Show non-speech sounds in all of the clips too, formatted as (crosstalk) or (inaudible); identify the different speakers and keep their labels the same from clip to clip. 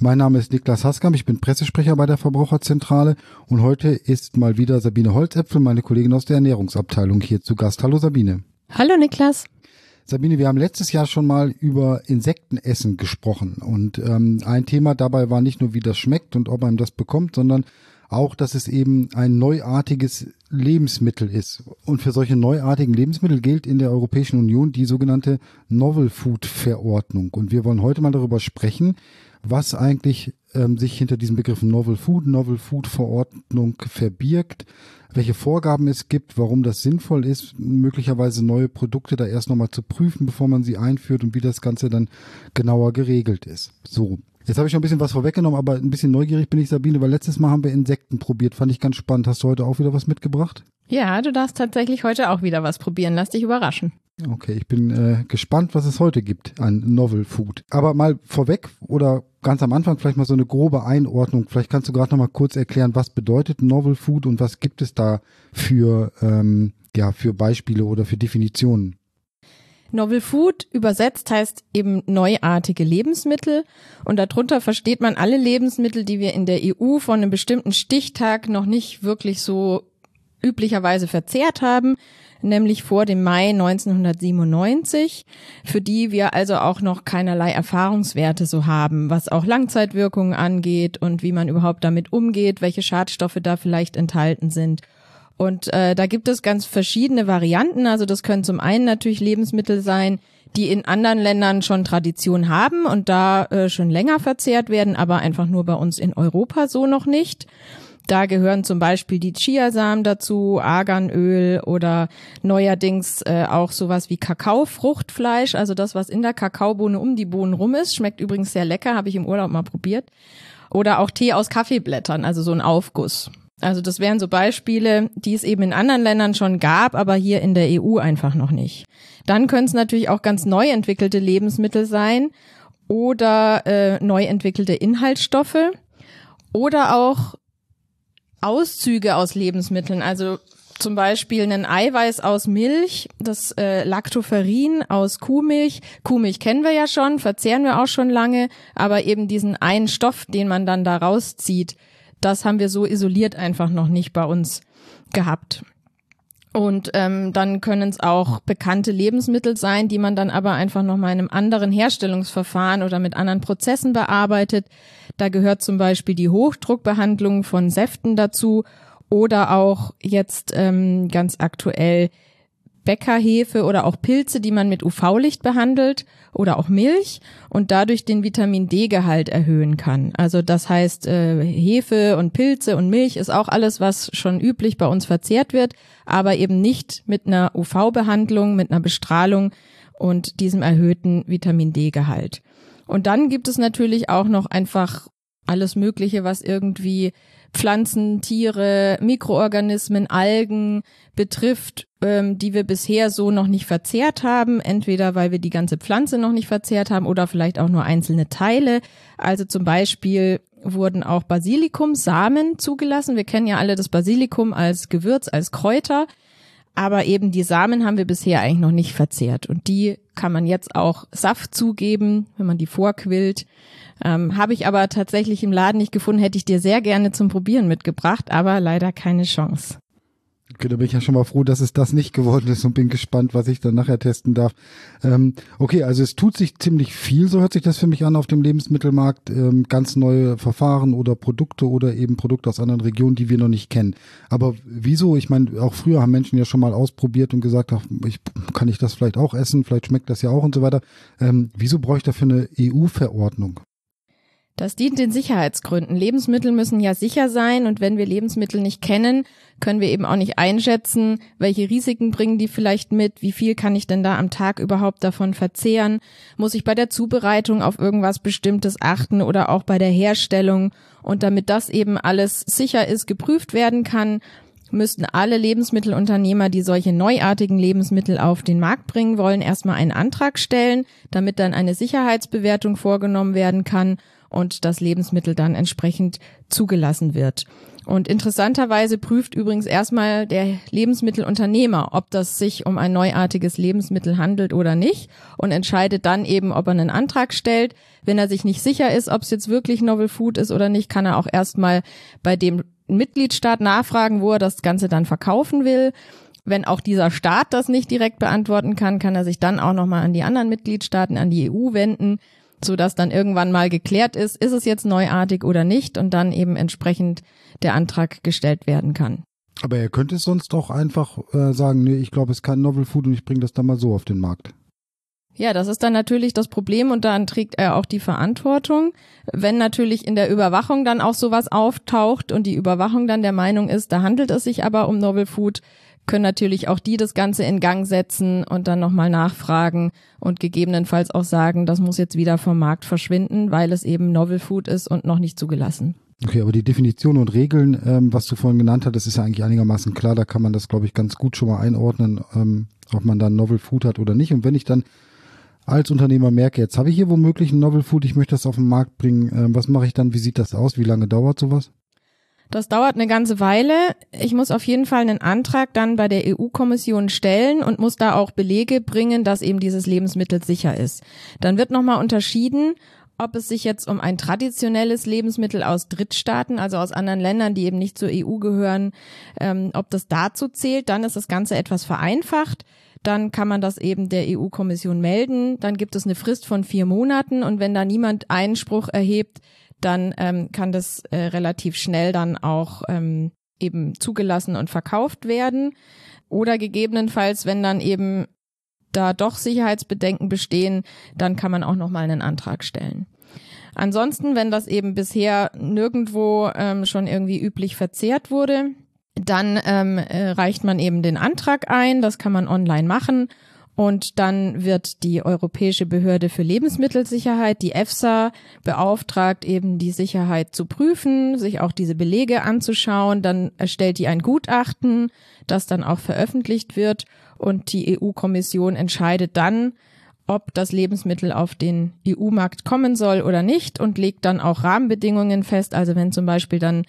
Speaker 1: Mein Name ist Niklas Haskamp, ich bin Pressesprecher bei der Verbraucherzentrale und heute ist mal wieder Sabine Holzäpfel, meine Kollegin aus der Ernährungsabteilung, hier zu Gast. Hallo Sabine.
Speaker 2: Hallo Niklas.
Speaker 1: Sabine, wir haben letztes Jahr schon mal über Insektenessen gesprochen und ähm, ein Thema dabei war nicht nur, wie das schmeckt und ob man das bekommt, sondern auch, dass es eben ein neuartiges Lebensmittel ist. Und für solche neuartigen Lebensmittel gilt in der Europäischen Union die sogenannte Novel Food Verordnung. Und wir wollen heute mal darüber sprechen, was eigentlich ähm, sich hinter diesem Begriff Novel Food, Novel Food Verordnung verbirgt, welche Vorgaben es gibt, warum das sinnvoll ist, möglicherweise neue Produkte da erst nochmal zu prüfen, bevor man sie einführt und wie das Ganze dann genauer geregelt ist. So. Jetzt habe ich schon ein bisschen was vorweggenommen, aber ein bisschen neugierig bin ich, Sabine, weil letztes Mal haben wir Insekten probiert. Fand ich ganz spannend. Hast du heute auch wieder was mitgebracht?
Speaker 2: Ja, du darfst tatsächlich heute auch wieder was probieren. Lass dich überraschen.
Speaker 1: Okay, ich bin äh, gespannt, was es heute gibt an Novel Food. Aber mal vorweg oder ganz am Anfang vielleicht mal so eine grobe Einordnung. Vielleicht kannst du gerade noch mal kurz erklären, was bedeutet Novel Food und was gibt es da für ähm, ja für Beispiele oder für Definitionen?
Speaker 2: Novel Food übersetzt heißt eben neuartige Lebensmittel und darunter versteht man alle Lebensmittel, die wir in der EU von einem bestimmten Stichtag noch nicht wirklich so üblicherweise verzehrt haben, nämlich vor dem Mai 1997, für die wir also auch noch keinerlei Erfahrungswerte so haben, was auch Langzeitwirkungen angeht und wie man überhaupt damit umgeht, welche Schadstoffe da vielleicht enthalten sind. Und äh, da gibt es ganz verschiedene Varianten. Also das können zum einen natürlich Lebensmittel sein, die in anderen Ländern schon Tradition haben und da äh, schon länger verzehrt werden, aber einfach nur bei uns in Europa so noch nicht. Da gehören zum Beispiel die Chiasamen dazu, Arganöl oder neuerdings äh, auch sowas wie Kakaofruchtfleisch, also das, was in der Kakaobohne um die Bohnen rum ist. Schmeckt übrigens sehr lecker, habe ich im Urlaub mal probiert. Oder auch Tee aus Kaffeeblättern, also so ein Aufguss. Also das wären so Beispiele, die es eben in anderen Ländern schon gab, aber hier in der EU einfach noch nicht. Dann können es natürlich auch ganz neu entwickelte Lebensmittel sein oder äh, neu entwickelte Inhaltsstoffe oder auch Auszüge aus Lebensmitteln, also zum Beispiel ein Eiweiß aus Milch, das äh, Lactoferrin aus Kuhmilch. Kuhmilch kennen wir ja schon, verzehren wir auch schon lange, aber eben diesen einen Stoff, den man dann da rauszieht, das haben wir so isoliert einfach noch nicht bei uns gehabt. Und ähm, dann können es auch bekannte Lebensmittel sein, die man dann aber einfach noch mal in einem anderen Herstellungsverfahren oder mit anderen Prozessen bearbeitet. Da gehört zum Beispiel die Hochdruckbehandlung von Säften dazu oder auch jetzt ähm, ganz aktuell Bäckerhefe oder auch Pilze, die man mit UV-Licht behandelt oder auch Milch und dadurch den Vitamin D-Gehalt erhöhen kann. Also das heißt, äh, Hefe und Pilze und Milch ist auch alles, was schon üblich bei uns verzehrt wird, aber eben nicht mit einer UV-Behandlung, mit einer Bestrahlung und diesem erhöhten Vitamin D-Gehalt. Und dann gibt es natürlich auch noch einfach alles Mögliche, was irgendwie Pflanzen, Tiere, Mikroorganismen, Algen betrifft, ähm, die wir bisher so noch nicht verzehrt haben. Entweder weil wir die ganze Pflanze noch nicht verzehrt haben oder vielleicht auch nur einzelne Teile. Also zum Beispiel wurden auch Basilikumsamen zugelassen. Wir kennen ja alle das Basilikum als Gewürz, als Kräuter. Aber eben die Samen haben wir bisher eigentlich noch nicht verzehrt. Und die kann man jetzt auch Saft zugeben, wenn man die vorquillt. Ähm, Habe ich aber tatsächlich im Laden nicht gefunden, hätte ich dir sehr gerne zum Probieren mitgebracht, aber leider keine Chance.
Speaker 1: Okay, da bin ich ja schon mal froh, dass es das nicht geworden ist und bin gespannt, was ich dann nachher testen darf. Ähm, okay, also es tut sich ziemlich viel, so hört sich das für mich an auf dem Lebensmittelmarkt. Ähm, ganz neue Verfahren oder Produkte oder eben Produkte aus anderen Regionen, die wir noch nicht kennen. Aber wieso? Ich meine, auch früher haben Menschen ja schon mal ausprobiert und gesagt, ach, ich, kann ich das vielleicht auch essen? Vielleicht schmeckt das ja auch und so weiter. Ähm, wieso brauche ich dafür eine EU-Verordnung?
Speaker 2: Das dient den Sicherheitsgründen. Lebensmittel müssen ja sicher sein und wenn wir Lebensmittel nicht kennen, können wir eben auch nicht einschätzen, welche Risiken bringen die vielleicht mit, wie viel kann ich denn da am Tag überhaupt davon verzehren, muss ich bei der Zubereitung auf irgendwas Bestimmtes achten oder auch bei der Herstellung? Und damit das eben alles sicher ist, geprüft werden kann, müssten alle Lebensmittelunternehmer, die solche neuartigen Lebensmittel auf den Markt bringen wollen, erstmal einen Antrag stellen, damit dann eine Sicherheitsbewertung vorgenommen werden kann und das Lebensmittel dann entsprechend zugelassen wird. Und interessanterweise prüft übrigens erstmal der Lebensmittelunternehmer, ob das sich um ein neuartiges Lebensmittel handelt oder nicht und entscheidet dann eben, ob er einen Antrag stellt. Wenn er sich nicht sicher ist, ob es jetzt wirklich Novel Food ist oder nicht, kann er auch erstmal bei dem Mitgliedstaat nachfragen, wo er das Ganze dann verkaufen will. Wenn auch dieser Staat das nicht direkt beantworten kann, kann er sich dann auch nochmal an die anderen Mitgliedstaaten, an die EU wenden so dass dann irgendwann mal geklärt ist, ist es jetzt neuartig oder nicht und dann eben entsprechend der Antrag gestellt werden kann.
Speaker 1: Aber er könnte es sonst auch einfach äh, sagen, nee, ich glaube, es ist kein Novel Food und ich bringe das dann mal so auf den Markt.
Speaker 2: Ja, das ist dann natürlich das Problem und dann trägt er auch die Verantwortung. Wenn natürlich in der Überwachung dann auch sowas auftaucht und die Überwachung dann der Meinung ist, da handelt es sich aber um Novel Food, können natürlich auch die das Ganze in Gang setzen und dann nochmal nachfragen und gegebenenfalls auch sagen, das muss jetzt wieder vom Markt verschwinden, weil es eben Novel Food ist und noch nicht zugelassen.
Speaker 1: Okay, aber die Definition und Regeln, ähm, was du vorhin genannt hast, das ist ja eigentlich einigermaßen klar. Da kann man das, glaube ich, ganz gut schon mal einordnen, ähm, ob man da Novel Food hat oder nicht. Und wenn ich dann als Unternehmer merke, jetzt habe ich hier womöglich ein Novel Food, ich möchte das auf den Markt bringen, ähm, was mache ich dann? Wie sieht das aus? Wie lange dauert sowas?
Speaker 2: Das dauert eine ganze Weile. Ich muss auf jeden Fall einen Antrag dann bei der EU-Kommission stellen und muss da auch Belege bringen, dass eben dieses Lebensmittel sicher ist. Dann wird nochmal unterschieden, ob es sich jetzt um ein traditionelles Lebensmittel aus Drittstaaten, also aus anderen Ländern, die eben nicht zur EU gehören, ähm, ob das dazu zählt. Dann ist das Ganze etwas vereinfacht. Dann kann man das eben der EU-Kommission melden. Dann gibt es eine Frist von vier Monaten und wenn da niemand Einspruch erhebt, dann ähm, kann das äh, relativ schnell dann auch ähm, eben zugelassen und verkauft werden. Oder gegebenenfalls, wenn dann eben da doch Sicherheitsbedenken bestehen, dann kann man auch nochmal einen Antrag stellen. Ansonsten, wenn das eben bisher nirgendwo ähm, schon irgendwie üblich verzehrt wurde, dann ähm, äh, reicht man eben den Antrag ein. Das kann man online machen und dann wird die Europäische Behörde für Lebensmittelsicherheit, die EFSA, beauftragt, eben die Sicherheit zu prüfen, sich auch diese Belege anzuschauen. Dann erstellt die ein Gutachten, das dann auch veröffentlicht wird. Und die EU-Kommission entscheidet dann, ob das Lebensmittel auf den EU-Markt kommen soll oder nicht und legt dann auch Rahmenbedingungen fest. Also wenn zum Beispiel dann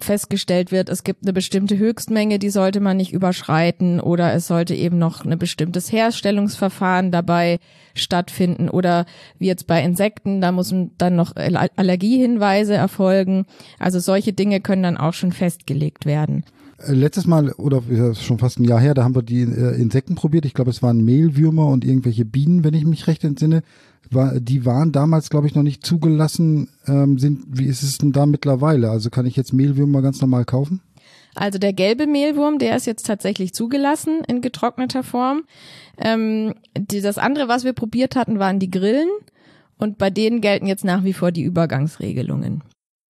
Speaker 2: festgestellt wird, es gibt eine bestimmte Höchstmenge, die sollte man nicht überschreiten oder es sollte eben noch ein bestimmtes Herstellungsverfahren dabei stattfinden oder wie jetzt bei Insekten, da müssen dann noch Allergiehinweise erfolgen. Also solche Dinge können dann auch schon festgelegt werden.
Speaker 1: Äh, letztes Mal, oder schon fast ein Jahr her, da haben wir die äh, Insekten probiert. Ich glaube, es waren Mehlwürmer und irgendwelche Bienen, wenn ich mich recht entsinne die waren damals, glaube ich, noch nicht zugelassen. Ähm, wie ist es denn da mittlerweile? Also kann ich jetzt Mehlwürmer ganz normal kaufen?
Speaker 2: Also der gelbe Mehlwurm, der ist jetzt tatsächlich zugelassen in getrockneter Form. Ähm, das andere, was wir probiert hatten, waren die Grillen. Und bei denen gelten jetzt nach wie vor die Übergangsregelungen.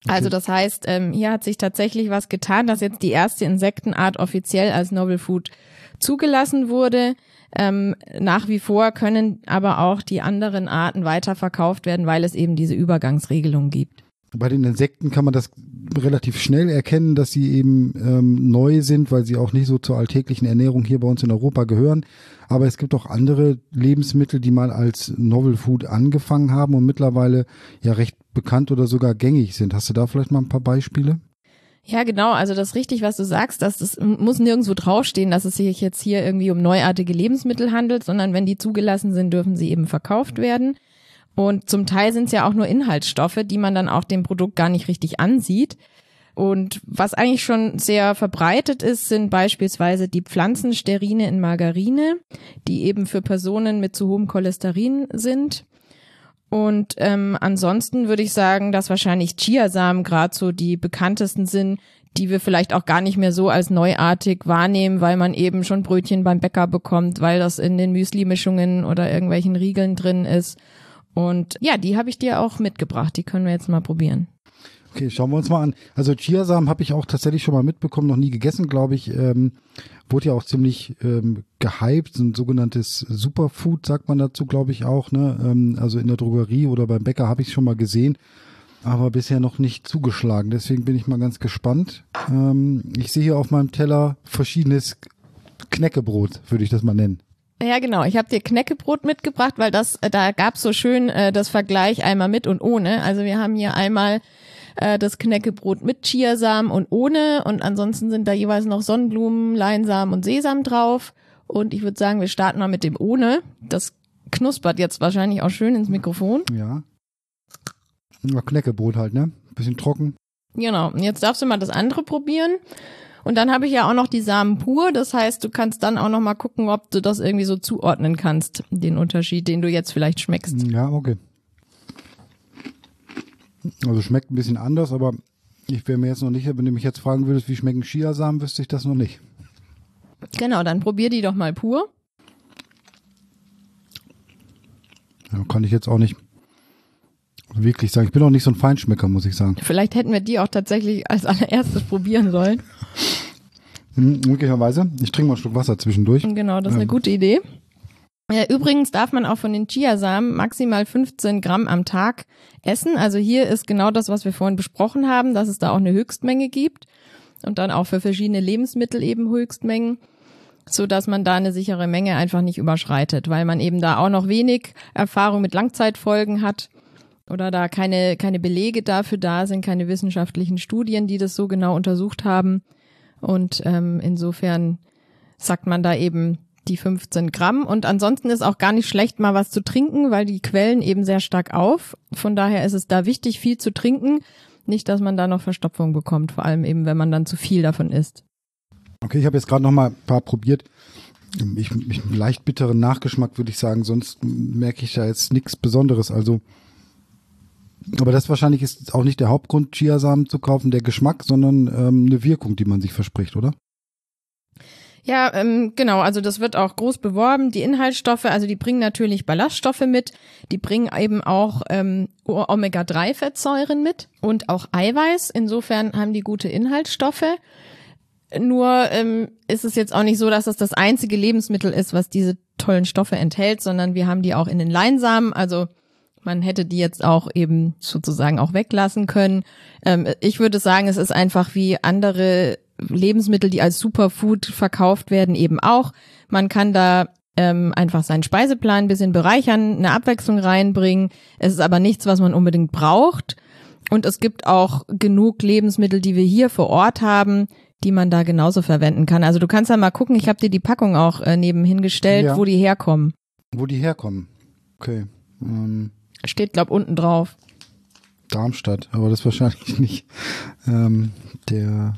Speaker 2: Okay. Also das heißt, ähm, hier hat sich tatsächlich was getan, dass jetzt die erste Insektenart offiziell als Novel Food zugelassen wurde. Ähm, nach wie vor können aber auch die anderen Arten weiterverkauft werden, weil es eben diese Übergangsregelung gibt.
Speaker 1: Bei den Insekten kann man das relativ schnell erkennen, dass sie eben ähm, neu sind, weil sie auch nicht so zur alltäglichen Ernährung hier bei uns in Europa gehören. Aber es gibt auch andere Lebensmittel, die mal als Novel Food angefangen haben und mittlerweile ja recht bekannt oder sogar gängig sind. Hast du da vielleicht mal ein paar Beispiele?
Speaker 2: Ja, genau. Also das ist richtig, was du sagst, dass das muss nirgendwo draufstehen, dass es sich jetzt hier irgendwie um neuartige Lebensmittel handelt, sondern wenn die zugelassen sind, dürfen sie eben verkauft werden. Und zum Teil sind es ja auch nur Inhaltsstoffe, die man dann auch dem Produkt gar nicht richtig ansieht. Und was eigentlich schon sehr verbreitet ist, sind beispielsweise die Pflanzensterine in Margarine, die eben für Personen mit zu hohem Cholesterin sind. Und ähm, ansonsten würde ich sagen, dass wahrscheinlich Chiasamen gerade so die bekanntesten sind, die wir vielleicht auch gar nicht mehr so als neuartig wahrnehmen, weil man eben schon Brötchen beim Bäcker bekommt, weil das in den Müsli-Mischungen oder irgendwelchen Riegeln drin ist. Und ja, die habe ich dir auch mitgebracht. Die können wir jetzt mal probieren.
Speaker 1: Okay, schauen wir uns mal an. Also Chiasamen habe ich auch tatsächlich schon mal mitbekommen, noch nie gegessen, glaube ich. Ähm, wurde ja auch ziemlich ähm, gehypt, ein sogenanntes Superfood, sagt man dazu, glaube ich auch. Ne? Ähm, also in der Drogerie oder beim Bäcker habe ich es schon mal gesehen. aber bisher noch nicht zugeschlagen. Deswegen bin ich mal ganz gespannt. Ähm, ich sehe hier auf meinem Teller verschiedenes Knäckebrot, würde ich das mal nennen.
Speaker 2: Ja, genau. Ich habe dir Knäckebrot mitgebracht, weil das äh, da gab's so schön äh, das Vergleich einmal mit und ohne. Also wir haben hier einmal äh, das Knäckebrot mit Chiasamen und ohne und ansonsten sind da jeweils noch Sonnenblumen, Leinsamen und Sesam drauf. Und ich würde sagen, wir starten mal mit dem ohne. Das knuspert jetzt wahrscheinlich auch schön ins Mikrofon.
Speaker 1: Ja. ja Knäckebrot halt, ne? Bisschen trocken.
Speaker 2: Genau. Und jetzt darfst du mal das andere probieren. Und dann habe ich ja auch noch die Samen pur. Das heißt, du kannst dann auch noch mal gucken, ob du das irgendwie so zuordnen kannst, den Unterschied, den du jetzt vielleicht schmeckst.
Speaker 1: Ja, okay. Also schmeckt ein bisschen anders, aber ich wäre mir jetzt noch nicht, wenn du mich jetzt fragen würdest, wie schmecken Chiasamen, wüsste ich das noch nicht.
Speaker 2: Genau, dann probier die doch mal pur.
Speaker 1: Ja, kann ich jetzt auch nicht wirklich sagen. Ich bin auch nicht so ein Feinschmecker, muss ich sagen.
Speaker 2: Vielleicht hätten wir die auch tatsächlich als allererstes probieren sollen.
Speaker 1: Hm, möglicherweise. Ich trinke mal einen Schluck Wasser zwischendurch.
Speaker 2: Genau, das ist eine
Speaker 1: Ähm.
Speaker 2: gute Idee. Ja, übrigens darf man auch von den Chiasamen maximal 15 Gramm am Tag essen. Also hier ist genau das, was wir vorhin besprochen haben, dass es da auch eine Höchstmenge gibt und dann auch für verschiedene Lebensmittel eben Höchstmengen, so dass man da eine sichere Menge einfach nicht überschreitet, weil man eben da auch noch wenig Erfahrung mit Langzeitfolgen hat oder da keine, keine Belege dafür da sind, keine wissenschaftlichen Studien, die das so genau untersucht haben. Und ähm, insofern sagt man da eben die 15 Gramm. Und ansonsten ist auch gar nicht schlecht, mal was zu trinken, weil die quellen eben sehr stark auf. Von daher ist es da wichtig, viel zu trinken. Nicht, dass man da noch Verstopfung bekommt, vor allem eben, wenn man dann zu viel davon isst.
Speaker 1: Okay, ich habe jetzt gerade noch mal ein paar probiert. Ich, ich leicht bitteren Nachgeschmack würde ich sagen, sonst merke ich da jetzt nichts Besonderes. Also, aber das wahrscheinlich ist auch nicht der Hauptgrund, Chiasamen zu kaufen, der Geschmack, sondern ähm, eine Wirkung, die man sich verspricht, oder?
Speaker 2: Ja, ähm, genau. Also das wird auch groß beworben. Die Inhaltsstoffe, also die bringen natürlich Ballaststoffe mit. Die bringen eben auch ähm, Omega-3-Fettsäuren mit und auch Eiweiß. Insofern haben die gute Inhaltsstoffe. Nur ähm, ist es jetzt auch nicht so, dass das das einzige Lebensmittel ist, was diese tollen Stoffe enthält, sondern wir haben die auch in den Leinsamen. Also man hätte die jetzt auch eben sozusagen auch weglassen können. Ähm, ich würde sagen, es ist einfach wie andere Lebensmittel, die als Superfood verkauft werden, eben auch. Man kann da ähm, einfach seinen Speiseplan ein bisschen bereichern, eine Abwechslung reinbringen. Es ist aber nichts, was man unbedingt braucht. Und es gibt auch genug Lebensmittel, die wir hier vor Ort haben, die man da genauso verwenden kann. Also du kannst ja mal gucken, ich habe dir die Packung auch äh, nebenhin gestellt,
Speaker 1: Ja.
Speaker 2: wo die herkommen.
Speaker 1: Wo die herkommen. Okay. Ähm,
Speaker 2: Steht, glaub, unten drauf.
Speaker 1: Darmstadt, aber das wahrscheinlich (laughs) nicht ähm, der.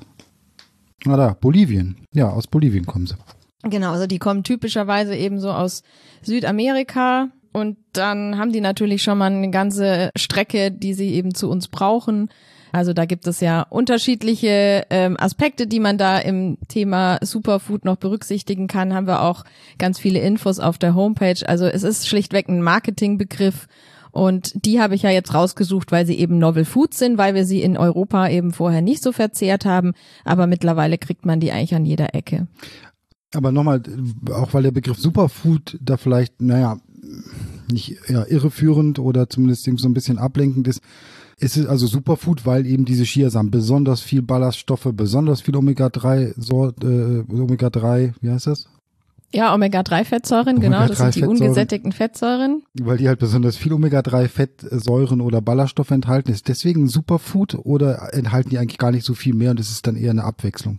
Speaker 1: Ah da, Bolivien. Ja, aus Bolivien kommen sie.
Speaker 2: Genau, also die kommen typischerweise eben so aus Südamerika und dann haben die natürlich schon mal eine ganze Strecke, die sie eben zu uns brauchen. Also da gibt es ja unterschiedliche ähm, Aspekte, die man da im Thema Superfood noch berücksichtigen kann. Haben wir auch ganz viele Infos auf der Homepage. Also es ist schlichtweg ein Marketingbegriff und die habe ich ja jetzt rausgesucht, weil sie eben Novel Foods sind, weil wir sie in Europa eben vorher nicht so verzehrt haben. Aber mittlerweile kriegt man die eigentlich an jeder Ecke.
Speaker 1: Aber nochmal, auch weil der Begriff Superfood da vielleicht, naja, nicht ja, irreführend oder zumindest so ein bisschen ablenkend ist, ist es also Superfood, weil eben diese Chiasamen besonders viel Ballaststoffe, besonders viel Omega-3, Sort, äh, Omega-3, wie heißt das?
Speaker 2: Ja, Omega-3-Fettsäuren, genau, das sind die
Speaker 1: Omega-3-Fettsäuren.
Speaker 2: ungesättigten Fettsäuren.
Speaker 1: Weil die halt besonders viel Omega-3-Fettsäuren oder Ballaststoffe enthalten. Ist deswegen ein Superfood oder enthalten die eigentlich gar nicht so viel mehr und es ist dann eher eine Abwechslung?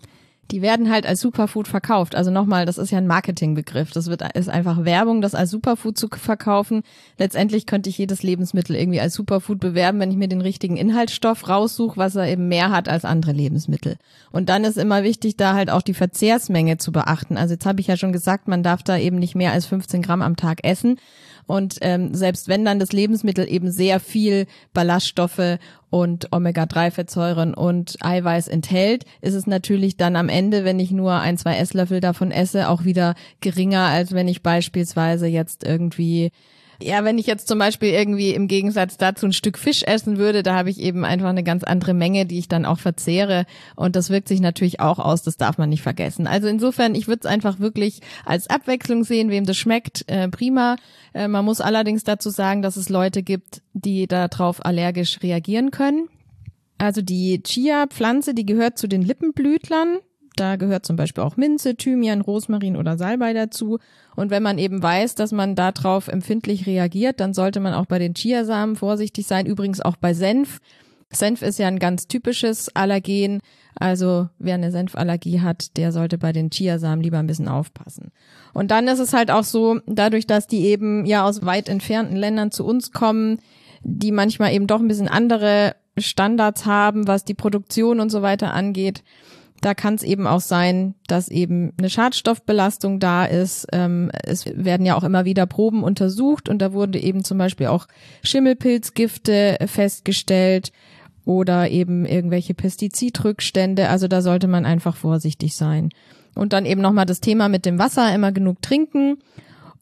Speaker 2: Die werden halt als Superfood verkauft. Also nochmal, das ist ja ein Marketingbegriff. Das wird, ist einfach Werbung, das als Superfood zu verkaufen. Letztendlich könnte ich jedes Lebensmittel irgendwie als Superfood bewerben, wenn ich mir den richtigen Inhaltsstoff raussuche, was er eben mehr hat als andere Lebensmittel. Und dann ist immer wichtig, da halt auch die Verzehrsmenge zu beachten. Also jetzt habe ich ja schon gesagt, man darf da eben nicht mehr als 15 Gramm am Tag essen. Und ähm, selbst wenn dann das Lebensmittel eben sehr viel Ballaststoffe und Omega-3-Fettsäuren und Eiweiß enthält, ist es natürlich dann am Ende, wenn ich nur ein, zwei Esslöffel davon esse, auch wieder geringer, als wenn ich beispielsweise jetzt irgendwie Ja, wenn ich jetzt zum Beispiel irgendwie im Gegensatz dazu ein Stück Fisch essen würde, da habe ich eben einfach eine ganz andere Menge, die ich dann auch verzehre. Und das wirkt sich natürlich auch aus, das darf man nicht vergessen. Also insofern, ich würde es einfach wirklich als Abwechslung sehen, wem das schmeckt, äh, prima. Äh, man muss allerdings dazu sagen, dass es Leute gibt, die darauf allergisch reagieren können. Also die Chia-Pflanze, die gehört zu den Lippenblütlern. Da gehört zum Beispiel auch Minze, Thymian, Rosmarin oder Salbei dazu. Und wenn man eben weiß, dass man darauf empfindlich reagiert, dann sollte man auch bei den Chiasamen vorsichtig sein. Übrigens auch bei Senf. Senf ist ja ein ganz typisches Allergen. Also wer eine Senfallergie hat, der sollte bei den Chiasamen lieber ein bisschen aufpassen. Und dann ist es halt auch so, dadurch, dass die eben ja aus weit entfernten Ländern zu uns kommen, die manchmal eben doch ein bisschen andere Standards haben, was die Produktion und so weiter angeht, da kann es eben auch sein, dass eben eine Schadstoffbelastung da ist. Ähm, es werden ja auch immer wieder Proben untersucht und da wurde eben zum Beispiel auch Schimmelpilzgifte festgestellt oder eben irgendwelche Pestizidrückstände. Also da sollte man einfach vorsichtig sein. Und dann eben nochmal das Thema mit dem Wasser, immer genug trinken.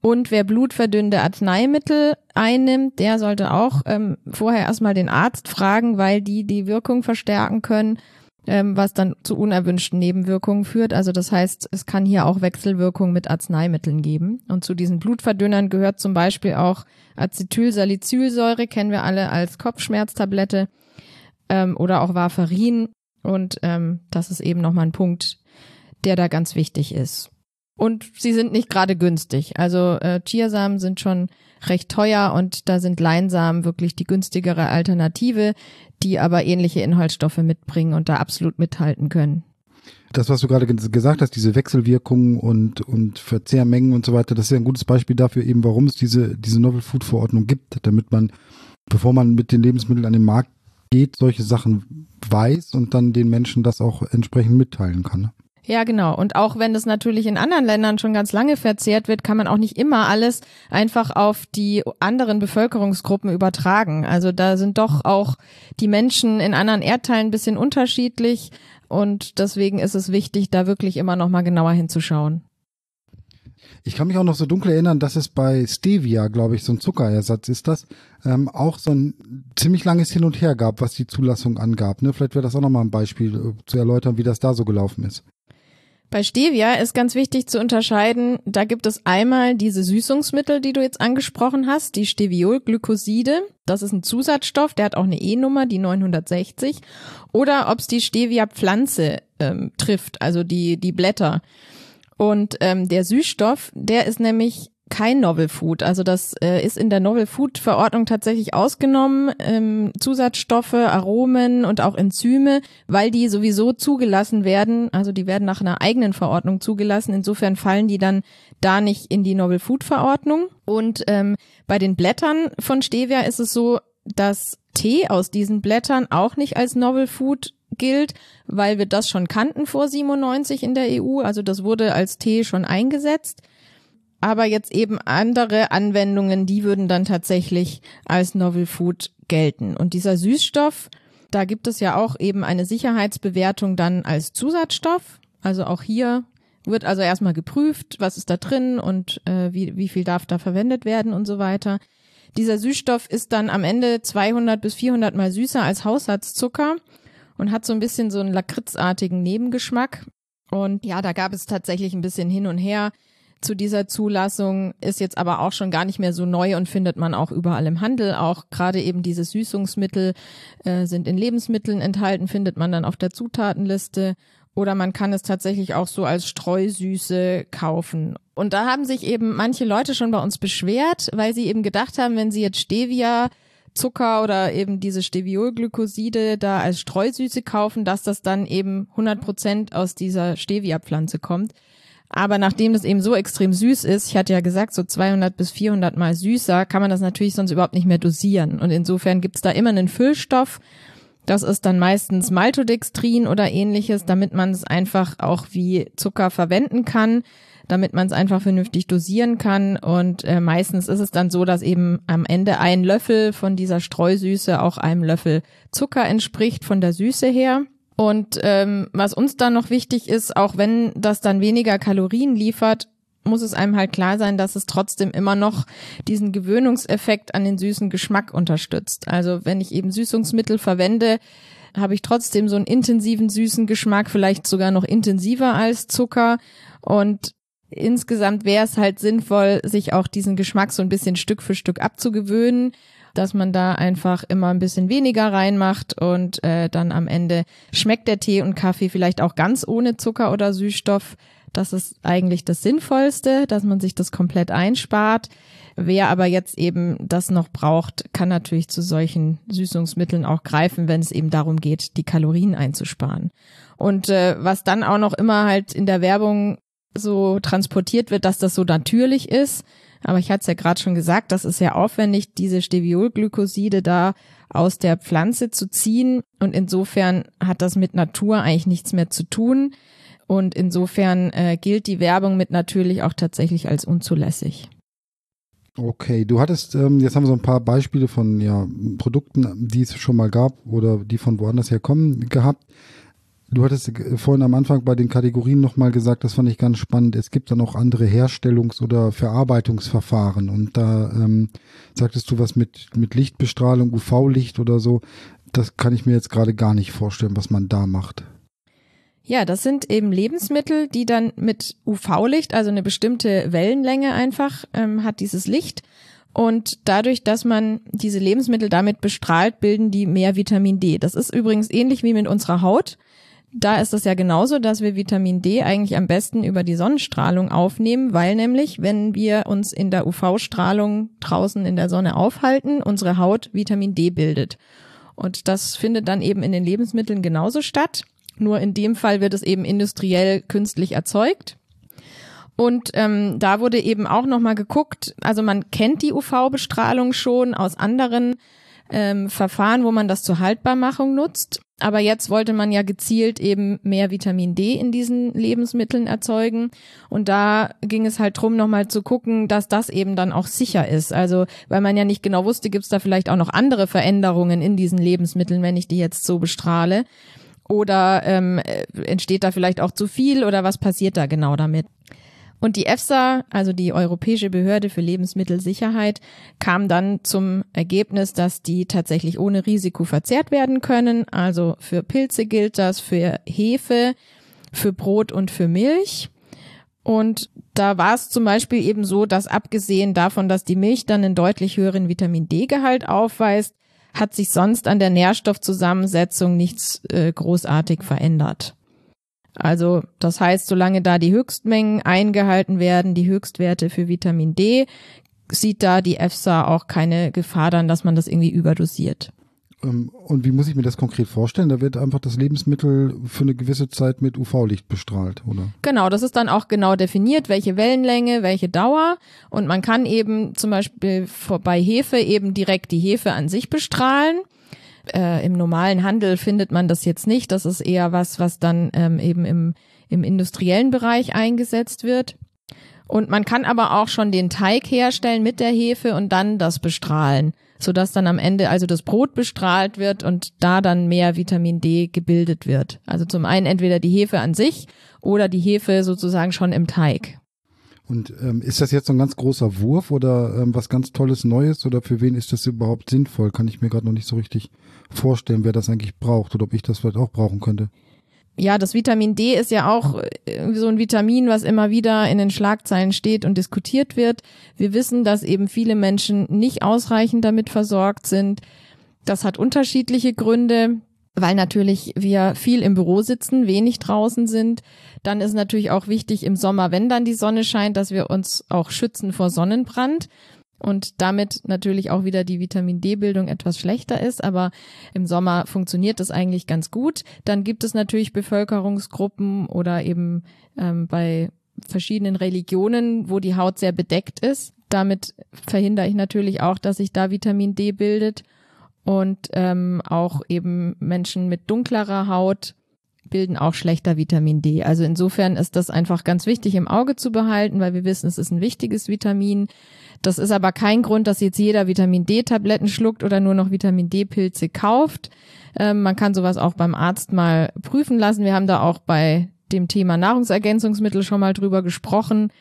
Speaker 2: Und wer blutverdünnende Arzneimittel einnimmt, der sollte auch ähm, vorher erstmal den Arzt fragen, weil die die Wirkung verstärken können ähm, was dann zu unerwünschten Nebenwirkungen führt. Also das heißt, es kann hier auch Wechselwirkungen mit Arzneimitteln geben. Und zu diesen Blutverdünnern gehört zum Beispiel auch Acetylsalicylsäure, kennen wir alle als Kopfschmerztablette, ähm, oder auch Warfarin. Und ähm, das ist eben nochmal ein Punkt, der da ganz wichtig ist. Und sie sind nicht gerade günstig. Also äh, Chiasamen sind schon recht teuer und da sind Leinsamen wirklich die günstigere Alternative, die aber ähnliche Inhaltsstoffe mitbringen und da absolut mithalten können.
Speaker 1: Das, was du gerade gesagt hast, diese Wechselwirkungen und, und Verzehrmengen und so weiter, das ist ja ein gutes Beispiel dafür eben, warum es diese, diese Novel Food Verordnung gibt, damit man, bevor man mit den Lebensmitteln an den Markt geht, solche Sachen weiß und dann den Menschen das auch entsprechend mitteilen kann.
Speaker 2: Ja, genau. Und auch wenn das natürlich in anderen Ländern schon ganz lange verzehrt wird, kann man auch nicht immer alles einfach auf die anderen Bevölkerungsgruppen übertragen. Also da sind doch auch die Menschen in anderen Erdteilen ein bisschen unterschiedlich und deswegen ist es wichtig, da wirklich immer noch mal genauer hinzuschauen.
Speaker 1: Ich kann mich auch noch so dunkel erinnern, dass es bei Stevia, glaube ich, so ein Zuckerersatz ist das, ähm, auch so ein ziemlich langes Hin und Her gab, was die Zulassung angab. Ne? Vielleicht wäre das auch nochmal ein Beispiel äh, zu erläutern, wie das da so gelaufen ist.
Speaker 2: Bei Stevia ist ganz wichtig zu unterscheiden, da gibt es einmal diese Süßungsmittel, die du jetzt angesprochen hast, die Steviolglykoside. Das ist ein Zusatzstoff, der hat auch eine E-Nummer, die 960. Oder ob es die Stevia-Pflanze ähm, trifft, also die, die Blätter. Und ähm, der Süßstoff, der ist nämlich kein Novel Food. Also das äh, ist in der Novel Food Verordnung tatsächlich ausgenommen. Ähm, Zusatzstoffe, Aromen und auch Enzyme, weil die sowieso zugelassen werden. Also die werden nach einer eigenen Verordnung zugelassen. Insofern fallen die dann da nicht in die Novel Food Verordnung. Und ähm, bei den Blättern von Stevia ist es so, dass Tee aus diesen Blättern auch nicht als Novel Food gilt, weil wir das schon kannten vor 97 in der EU. Also das wurde als Tee schon eingesetzt aber jetzt eben andere Anwendungen, die würden dann tatsächlich als Novel Food gelten. Und dieser Süßstoff, da gibt es ja auch eben eine Sicherheitsbewertung dann als Zusatzstoff. Also auch hier wird also erstmal geprüft, was ist da drin und äh, wie, wie viel darf da verwendet werden und so weiter. Dieser Süßstoff ist dann am Ende 200 bis 400 mal süßer als Haushaltszucker und hat so ein bisschen so einen lakritzartigen Nebengeschmack. Und ja, da gab es tatsächlich ein bisschen hin und her zu dieser Zulassung ist jetzt aber auch schon gar nicht mehr so neu und findet man auch überall im Handel. Auch gerade eben diese Süßungsmittel äh, sind in Lebensmitteln enthalten, findet man dann auf der Zutatenliste. Oder man kann es tatsächlich auch so als Streusüße kaufen. Und da haben sich eben manche Leute schon bei uns beschwert, weil sie eben gedacht haben, wenn sie jetzt Stevia Zucker oder eben diese Steviolglykoside da als Streusüße kaufen, dass das dann eben 100 Prozent aus dieser Stevia-Pflanze kommt. Aber nachdem das eben so extrem süß ist, ich hatte ja gesagt, so 200 bis 400 mal süßer, kann man das natürlich sonst überhaupt nicht mehr dosieren. Und insofern gibt's da immer einen Füllstoff. Das ist dann meistens Maltodextrin oder ähnliches, damit man es einfach auch wie Zucker verwenden kann, damit man es einfach vernünftig dosieren kann. Und äh, meistens ist es dann so, dass eben am Ende ein Löffel von dieser Streusüße auch einem Löffel Zucker entspricht von der Süße her. Und ähm, was uns dann noch wichtig ist, auch wenn das dann weniger Kalorien liefert, muss es einem halt klar sein, dass es trotzdem immer noch diesen Gewöhnungseffekt an den süßen Geschmack unterstützt. Also wenn ich eben Süßungsmittel verwende, habe ich trotzdem so einen intensiven süßen Geschmack, vielleicht sogar noch intensiver als Zucker. Und insgesamt wäre es halt sinnvoll, sich auch diesen Geschmack so ein bisschen Stück für Stück abzugewöhnen, dass man da einfach immer ein bisschen weniger reinmacht und äh, dann am Ende schmeckt der Tee und Kaffee vielleicht auch ganz ohne Zucker oder Süßstoff. Das ist eigentlich das Sinnvollste, dass man sich das komplett einspart. Wer aber jetzt eben das noch braucht, kann natürlich zu solchen Süßungsmitteln auch greifen, wenn es eben darum geht, die Kalorien einzusparen. Und äh, was dann auch noch immer halt in der Werbung so transportiert wird, dass das so natürlich ist. Aber ich hatte es ja gerade schon gesagt, das ist sehr aufwendig, diese Steviolglykoside da aus der Pflanze zu ziehen. Und insofern hat das mit Natur eigentlich nichts mehr zu tun. Und insofern äh, gilt die Werbung mit natürlich auch tatsächlich als unzulässig.
Speaker 1: Okay, du hattest, ähm, jetzt haben wir so ein paar Beispiele von ja, Produkten, die es schon mal gab oder die von woanders her kommen, gehabt. Du hattest vorhin am Anfang bei den Kategorien nochmal gesagt, das fand ich ganz spannend. Es gibt dann auch andere Herstellungs- oder Verarbeitungsverfahren. Und da ähm, sagtest du was mit, mit Lichtbestrahlung, UV-Licht oder so. Das kann ich mir jetzt gerade gar nicht vorstellen, was man da macht.
Speaker 2: Ja, das sind eben Lebensmittel, die dann mit UV-Licht, also eine bestimmte Wellenlänge einfach ähm, hat dieses Licht. Und dadurch, dass man diese Lebensmittel damit bestrahlt, bilden die mehr Vitamin D. Das ist übrigens ähnlich wie mit unserer Haut da ist es ja genauso, dass wir Vitamin D eigentlich am besten über die Sonnenstrahlung aufnehmen, weil nämlich, wenn wir uns in der UV-Strahlung draußen in der Sonne aufhalten, unsere Haut Vitamin D bildet. Und das findet dann eben in den Lebensmitteln genauso statt. Nur in dem Fall wird es eben industriell künstlich erzeugt. Und ähm, da wurde eben auch nochmal geguckt, also man kennt die UV-Bestrahlung schon aus anderen ähm, Verfahren, wo man das zur Haltbarmachung nutzt. Aber jetzt wollte man ja gezielt eben mehr Vitamin D in diesen Lebensmitteln erzeugen. Und da ging es halt drum, nochmal zu gucken, dass das eben dann auch sicher ist. Also, weil man ja nicht genau wusste, gibt es da vielleicht auch noch andere Veränderungen in diesen Lebensmitteln, wenn ich die jetzt so bestrahle. Oder ähm, äh, entsteht da vielleicht auch zu viel oder was passiert da genau damit? Und die EFSA, also die Europäische Behörde für Lebensmittelsicherheit, kam dann zum Ergebnis, dass die tatsächlich ohne Risiko verzehrt werden können. Also für Pilze gilt das, für Hefe, für Brot und für Milch. Und da war es zum Beispiel eben so, dass abgesehen davon, dass die Milch dann einen deutlich höheren Vitamin D-Gehalt aufweist, hat sich sonst an der Nährstoffzusammensetzung nichts äh, großartig verändert. Also das heißt, solange da die Höchstmengen eingehalten werden, die Höchstwerte für Vitamin D, sieht da die EFSA auch keine Gefahr dann, dass man das irgendwie überdosiert.
Speaker 1: Ähm, und wie muss ich mir das konkret vorstellen? Da wird einfach das Lebensmittel für eine gewisse Zeit mit UV-Licht bestrahlt, oder?
Speaker 2: Genau, das ist dann auch genau definiert, welche Wellenlänge, welche Dauer. Und man kann eben zum Beispiel bei Hefe eben direkt die Hefe an sich bestrahlen äh, im normalen Handel findet man das jetzt nicht. Das ist eher was, was dann ähm, eben im, im industriellen Bereich eingesetzt wird. Und man kann aber auch schon den Teig herstellen mit der Hefe und dann das bestrahlen, sodass dann am Ende also das Brot bestrahlt wird und da dann mehr Vitamin D gebildet wird. Also zum einen entweder die Hefe an sich oder die Hefe sozusagen schon im Teig.
Speaker 1: Und ähm, ist das jetzt so ein ganz großer Wurf oder ähm, was ganz Tolles Neues oder für wen ist das überhaupt sinnvoll? Kann ich mir gerade noch nicht so richtig vorstellen, wer das eigentlich braucht oder ob ich das vielleicht auch brauchen könnte.
Speaker 2: Ja, das Vitamin D ist ja auch äh, so ein Vitamin, was immer wieder in den Schlagzeilen steht und diskutiert wird. Wir wissen, dass eben viele Menschen nicht ausreichend damit versorgt sind. Das hat unterschiedliche Gründe weil natürlich wir viel im Büro sitzen, wenig draußen sind. Dann ist natürlich auch wichtig im Sommer, wenn dann die Sonne scheint, dass wir uns auch schützen vor Sonnenbrand und damit natürlich auch wieder die Vitamin D-Bildung etwas schlechter ist, aber im Sommer funktioniert das eigentlich ganz gut. Dann gibt es natürlich Bevölkerungsgruppen oder eben ähm, bei verschiedenen Religionen, wo die Haut sehr bedeckt ist. Damit verhindere ich natürlich auch, dass sich da Vitamin D bildet und ähm, auch eben Menschen mit dunklerer Haut bilden auch schlechter Vitamin D. Also insofern ist das einfach ganz wichtig im Auge zu behalten, weil wir wissen, es ist ein wichtiges Vitamin. Das ist aber kein Grund, dass jetzt jeder Vitamin D-Tabletten schluckt oder nur noch Vitamin D-Pilze kauft. Ähm, man kann sowas auch beim Arzt mal prüfen lassen. Wir haben da auch bei dem Thema Nahrungsergänzungsmittel schon mal drüber gesprochen.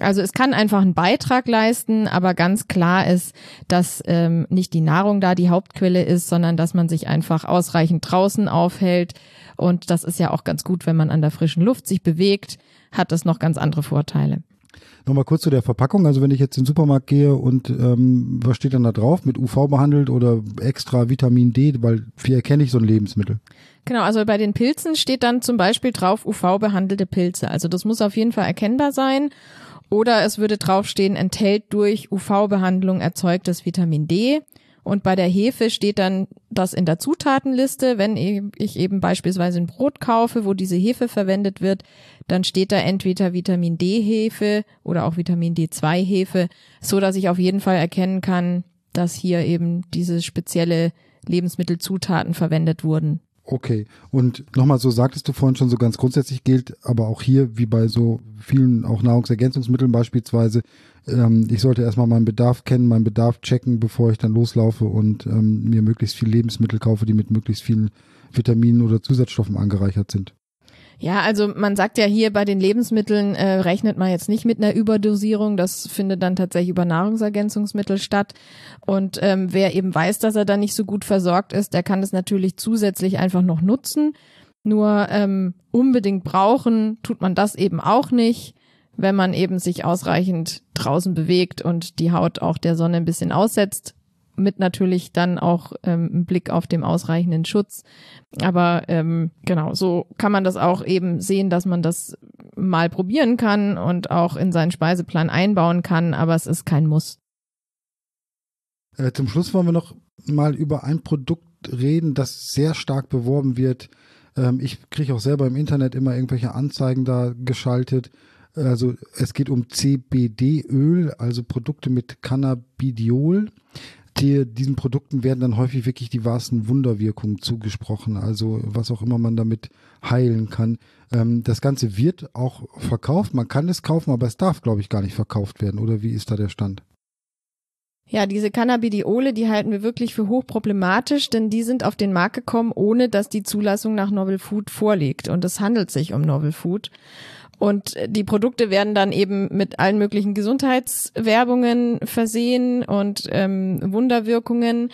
Speaker 2: Also es kann einfach einen Beitrag leisten, aber ganz klar ist, dass ähm, nicht die Nahrung da die Hauptquelle ist, sondern dass man sich einfach ausreichend draußen aufhält. Und das ist ja auch ganz gut, wenn man an der frischen Luft sich bewegt, hat das noch ganz andere Vorteile.
Speaker 1: Nochmal kurz zu der Verpackung. Also wenn ich jetzt in den Supermarkt gehe und ähm, was steht dann da drauf? Mit UV behandelt oder extra Vitamin D? Weil wie erkenne ich so ein Lebensmittel?
Speaker 2: Genau, also bei den Pilzen steht dann zum Beispiel drauf UV behandelte Pilze. Also das muss auf jeden Fall erkennbar sein. Oder es würde draufstehen, enthält durch UV-Behandlung erzeugtes Vitamin D. Und bei der Hefe steht dann das in der Zutatenliste. Wenn ich eben beispielsweise ein Brot kaufe, wo diese Hefe verwendet wird, dann steht da entweder Vitamin D Hefe oder auch Vitamin D2 Hefe, so dass ich auf jeden Fall erkennen kann, dass hier eben diese spezielle Lebensmittelzutaten verwendet wurden.
Speaker 1: Okay. Und nochmal, so sagtest du vorhin schon, so ganz grundsätzlich gilt, aber auch hier, wie bei so vielen auch Nahrungsergänzungsmitteln beispielsweise, ähm, ich sollte erstmal meinen Bedarf kennen, meinen Bedarf checken, bevor ich dann loslaufe und ähm, mir möglichst viel Lebensmittel kaufe, die mit möglichst vielen Vitaminen oder Zusatzstoffen angereichert sind.
Speaker 2: Ja, also man sagt ja hier bei den Lebensmitteln äh, rechnet man jetzt nicht mit einer Überdosierung. Das findet dann tatsächlich über Nahrungsergänzungsmittel statt. Und ähm, wer eben weiß, dass er da nicht so gut versorgt ist, der kann das natürlich zusätzlich einfach noch nutzen. Nur ähm, unbedingt brauchen tut man das eben auch nicht, wenn man eben sich ausreichend draußen bewegt und die Haut auch der Sonne ein bisschen aussetzt mit natürlich dann auch ähm, ein Blick auf dem ausreichenden Schutz. Aber ähm, genau, so kann man das auch eben sehen, dass man das mal probieren kann und auch in seinen Speiseplan einbauen kann, aber es ist kein Muss.
Speaker 1: Äh, zum Schluss wollen wir noch mal über ein Produkt reden, das sehr stark beworben wird. Ähm, ich kriege auch selber im Internet immer irgendwelche Anzeigen da geschaltet. Also es geht um CBD-Öl, also Produkte mit Cannabidiol die, diesen Produkten werden dann häufig wirklich die wahrsten Wunderwirkungen zugesprochen, also was auch immer man damit heilen kann. Ähm, das Ganze wird auch verkauft, man kann es kaufen, aber es darf, glaube ich, gar nicht verkauft werden, oder wie ist da der Stand?
Speaker 2: Ja, diese Cannabidiole, die halten wir wirklich für hochproblematisch, denn die sind auf den Markt gekommen, ohne dass die Zulassung nach Novel Food vorliegt. Und es handelt sich um Novel Food. Und die Produkte werden dann eben mit allen möglichen Gesundheitswerbungen versehen und ähm, Wunderwirkungen.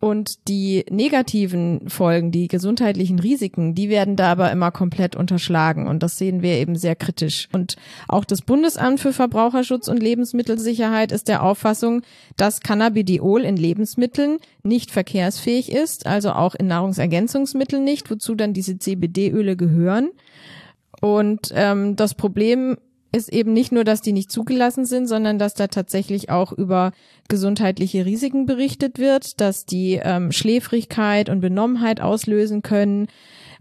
Speaker 2: Und die negativen Folgen, die gesundheitlichen Risiken, die werden da aber immer komplett unterschlagen. Und das sehen wir eben sehr kritisch. Und auch das Bundesamt für Verbraucherschutz und Lebensmittelsicherheit ist der Auffassung, dass Cannabidiol in Lebensmitteln nicht verkehrsfähig ist, also auch in Nahrungsergänzungsmitteln nicht, wozu dann diese CBD-Öle gehören. Und ähm, das Problem ist eben nicht nur, dass die nicht zugelassen sind, sondern dass da tatsächlich auch über gesundheitliche Risiken berichtet wird, dass die ähm, Schläfrigkeit und Benommenheit auslösen können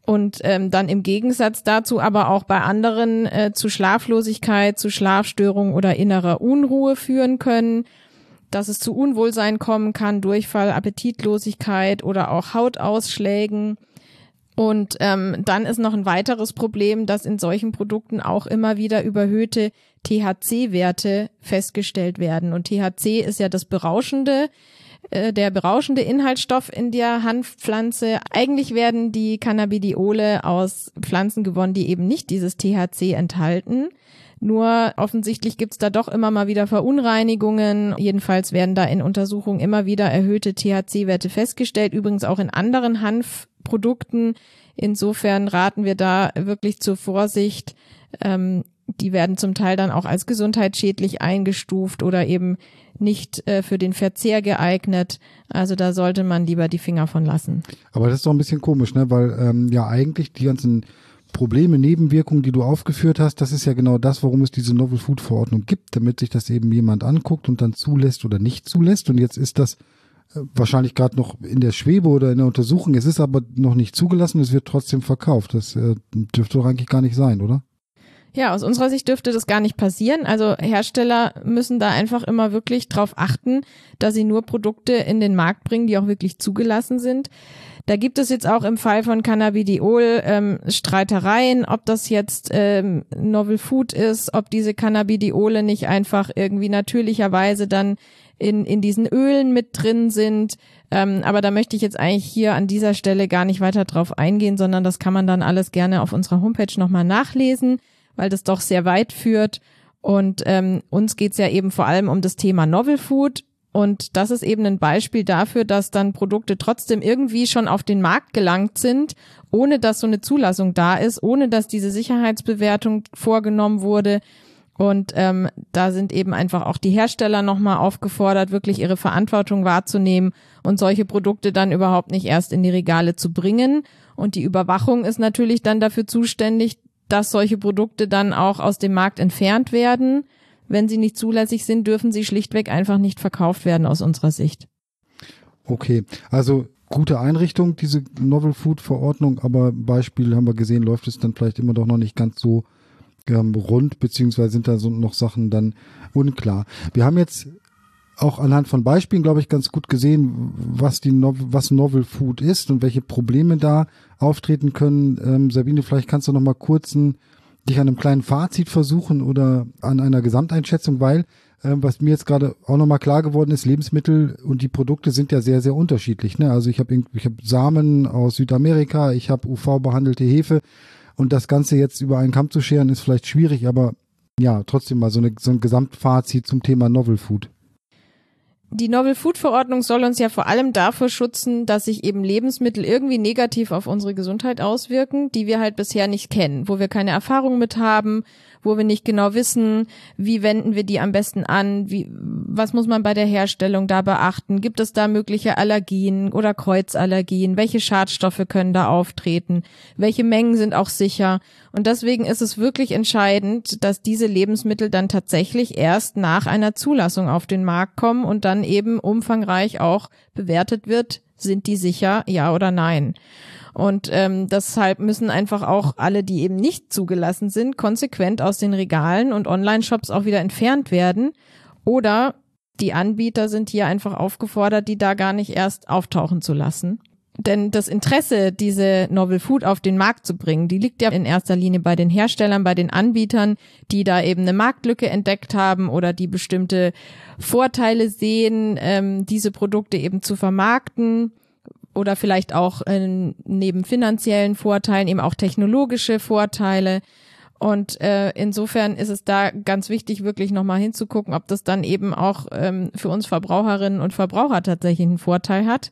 Speaker 2: und ähm, dann im Gegensatz dazu aber auch bei anderen äh, zu Schlaflosigkeit, zu Schlafstörungen oder innerer Unruhe führen können, dass es zu Unwohlsein kommen kann, Durchfall, Appetitlosigkeit oder auch Hautausschlägen und ähm, dann ist noch ein weiteres Problem, dass in solchen Produkten auch immer wieder überhöhte THC-Werte festgestellt werden. Und THC ist ja das berauschende, äh, der berauschende Inhaltsstoff in der Hanfpflanze. Eigentlich werden die Cannabidiole aus Pflanzen gewonnen, die eben nicht dieses THC enthalten. Nur offensichtlich gibt's da doch immer mal wieder Verunreinigungen. Jedenfalls werden da in Untersuchungen immer wieder erhöhte THC-Werte festgestellt. Übrigens auch in anderen Hanf Produkten. Insofern raten wir da wirklich zur Vorsicht. Ähm, die werden zum Teil dann auch als gesundheitsschädlich eingestuft oder eben nicht äh, für den Verzehr geeignet. Also da sollte man lieber die Finger von lassen.
Speaker 1: Aber das ist doch ein bisschen komisch, ne? Weil ähm, ja eigentlich die ganzen Probleme, Nebenwirkungen, die du aufgeführt hast, das ist ja genau das, warum es diese Novel Food Verordnung gibt, damit sich das eben jemand anguckt und dann zulässt oder nicht zulässt. Und jetzt ist das wahrscheinlich gerade noch in der Schwebe oder in der Untersuchung. Es ist aber noch nicht zugelassen, es wird trotzdem verkauft. Das äh, dürfte doch eigentlich gar nicht sein, oder?
Speaker 2: Ja, aus unserer Sicht dürfte das gar nicht passieren. Also Hersteller müssen da einfach immer wirklich drauf achten, dass sie nur Produkte in den Markt bringen, die auch wirklich zugelassen sind. Da gibt es jetzt auch im Fall von Cannabidiol ähm, Streitereien, ob das jetzt ähm, Novel Food ist, ob diese Cannabidiole nicht einfach irgendwie natürlicherweise dann in, in diesen Ölen mit drin sind. Ähm, aber da möchte ich jetzt eigentlich hier an dieser Stelle gar nicht weiter drauf eingehen, sondern das kann man dann alles gerne auf unserer Homepage nochmal nachlesen, weil das doch sehr weit führt. Und ähm, uns geht's ja eben vor allem um das Thema Novel Food. Und das ist eben ein Beispiel dafür, dass dann Produkte trotzdem irgendwie schon auf den Markt gelangt sind, ohne dass so eine Zulassung da ist, ohne dass diese Sicherheitsbewertung vorgenommen wurde. Und ähm, da sind eben einfach auch die Hersteller nochmal aufgefordert, wirklich ihre Verantwortung wahrzunehmen und solche Produkte dann überhaupt nicht erst in die Regale zu bringen. Und die Überwachung ist natürlich dann dafür zuständig, dass solche Produkte dann auch aus dem Markt entfernt werden. Wenn sie nicht zulässig sind, dürfen sie schlichtweg einfach nicht verkauft werden aus unserer Sicht.
Speaker 1: Okay, also gute Einrichtung, diese Novel Food Verordnung, aber Beispiel haben wir gesehen, läuft es dann vielleicht immer doch noch nicht ganz so ähm, rund, beziehungsweise sind da so noch Sachen dann unklar. Wir haben jetzt auch anhand von Beispielen, glaube ich, ganz gut gesehen, was die no was Novel Food ist und welche Probleme da auftreten können. Ähm, Sabine, vielleicht kannst du noch mal kurz ein, dich an einem kleinen Fazit versuchen oder an einer Gesamteinschätzung, weil ähm, was mir jetzt gerade auch nochmal klar geworden ist, Lebensmittel und die Produkte sind ja sehr, sehr unterschiedlich. Ne? Also ich habe ich hab Samen aus Südamerika, ich habe UV-behandelte Hefe und das Ganze jetzt über einen Kamm zu scheren, ist vielleicht schwierig, aber ja, trotzdem mal so, eine, so ein Gesamtfazit zum Thema Novel Food.
Speaker 2: Die Novel Food Verordnung soll uns ja vor allem davor schützen, dass sich eben Lebensmittel irgendwie negativ auf unsere Gesundheit auswirken, die wir halt bisher nicht kennen, wo wir keine Erfahrung mit haben, wo wir nicht genau wissen, wie wenden wir die am besten an, wie, was muss man bei der Herstellung da beachten, gibt es da mögliche Allergien oder Kreuzallergien, welche Schadstoffe können da auftreten, welche Mengen sind auch sicher. Und deswegen ist es wirklich entscheidend, dass diese Lebensmittel dann tatsächlich erst nach einer Zulassung auf den Markt kommen und dann eben umfangreich auch bewertet wird, sind die sicher, ja oder nein. Und ähm, deshalb müssen einfach auch alle, die eben nicht zugelassen sind, konsequent aus den Regalen und Online-Shops auch wieder entfernt werden. Oder die Anbieter sind hier einfach aufgefordert, die da gar nicht erst auftauchen zu lassen. Denn das Interesse, diese Novel Food auf den Markt zu bringen, die liegt ja in erster Linie bei den Herstellern, bei den Anbietern, die da eben eine Marktlücke entdeckt haben oder die bestimmte Vorteile sehen, ähm, diese Produkte eben zu vermarkten oder vielleicht auch äh, neben finanziellen Vorteilen eben auch technologische Vorteile. Und äh, insofern ist es da ganz wichtig, wirklich nochmal hinzugucken, ob das dann eben auch ähm, für uns Verbraucherinnen und Verbraucher tatsächlich einen Vorteil hat,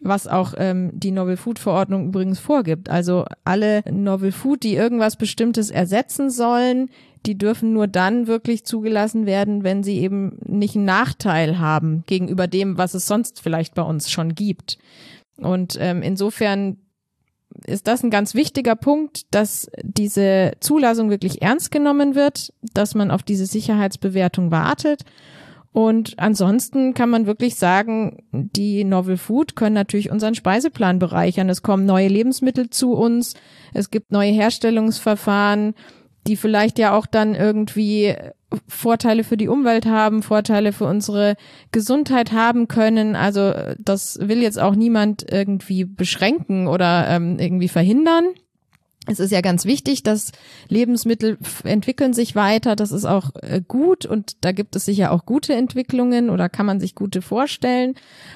Speaker 2: was auch ähm, die Novel Food Verordnung übrigens vorgibt. Also alle Novel Food, die irgendwas Bestimmtes ersetzen sollen, die dürfen nur dann wirklich zugelassen werden, wenn sie eben nicht einen Nachteil haben gegenüber dem, was es sonst vielleicht bei uns schon gibt. Und ähm, insofern ist das ein ganz wichtiger Punkt, dass diese Zulassung wirklich ernst genommen wird, dass man auf diese Sicherheitsbewertung wartet. Und ansonsten kann man wirklich sagen, die Novel Food können natürlich unseren Speiseplan bereichern. Es kommen neue Lebensmittel zu uns, es gibt neue Herstellungsverfahren, die vielleicht ja auch dann irgendwie Vorteile für die Umwelt haben, Vorteile für unsere Gesundheit haben können. Also das will jetzt auch niemand irgendwie beschränken oder ähm, irgendwie verhindern. Es ist ja ganz wichtig, dass Lebensmittel entwickeln sich weiter. Das ist auch äh, gut und da gibt es sicher auch gute Entwicklungen oder kann man sich gute vorstellen.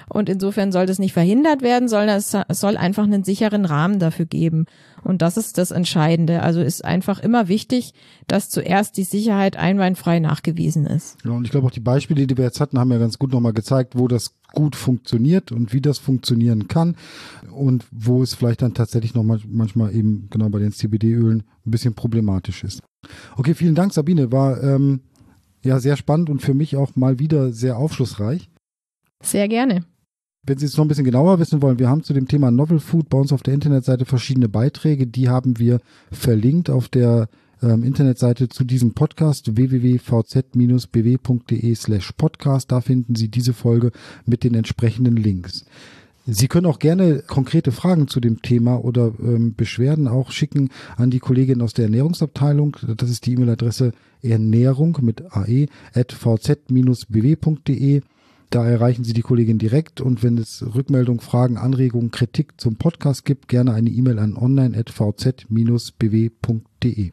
Speaker 2: Und insofern soll das nicht verhindert werden, sondern es soll einfach einen sicheren Rahmen dafür geben. Und das ist das Entscheidende. Also ist einfach immer wichtig, dass zuerst die Sicherheit einwandfrei nachgewiesen ist.
Speaker 1: Ja, und ich glaube auch die Beispiele, die wir jetzt hatten, haben ja ganz gut nochmal gezeigt, wo das gut funktioniert und wie das funktionieren kann und wo es vielleicht dann tatsächlich noch manchmal eben genau bei den CBD-Ölen ein bisschen problematisch ist. Okay, vielen Dank, Sabine. War ähm, ja sehr spannend und für mich auch mal wieder sehr aufschlussreich.
Speaker 2: Sehr gerne.
Speaker 1: Wenn Sie es noch ein bisschen genauer wissen wollen, wir haben zu dem Thema Novel Food bei uns auf der Internetseite verschiedene Beiträge. Die haben wir verlinkt auf der ähm, Internetseite zu diesem Podcast www.vz-bw.de slash podcast. Da finden Sie diese Folge mit den entsprechenden Links. Sie können auch gerne konkrete Fragen zu dem Thema oder ähm, Beschwerden auch schicken an die Kollegin aus der Ernährungsabteilung. Das ist die E-Mail-Adresse ernährung mit ae at vz-bw.de. Da erreichen Sie die Kollegin direkt und wenn es Rückmeldungen, Fragen, Anregungen, Kritik zum Podcast gibt, gerne eine E-Mail an online.vz-bw.de.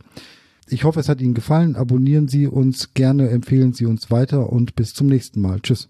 Speaker 1: Ich hoffe, es hat Ihnen gefallen. Abonnieren Sie uns gerne, empfehlen Sie uns weiter und bis zum nächsten Mal. Tschüss.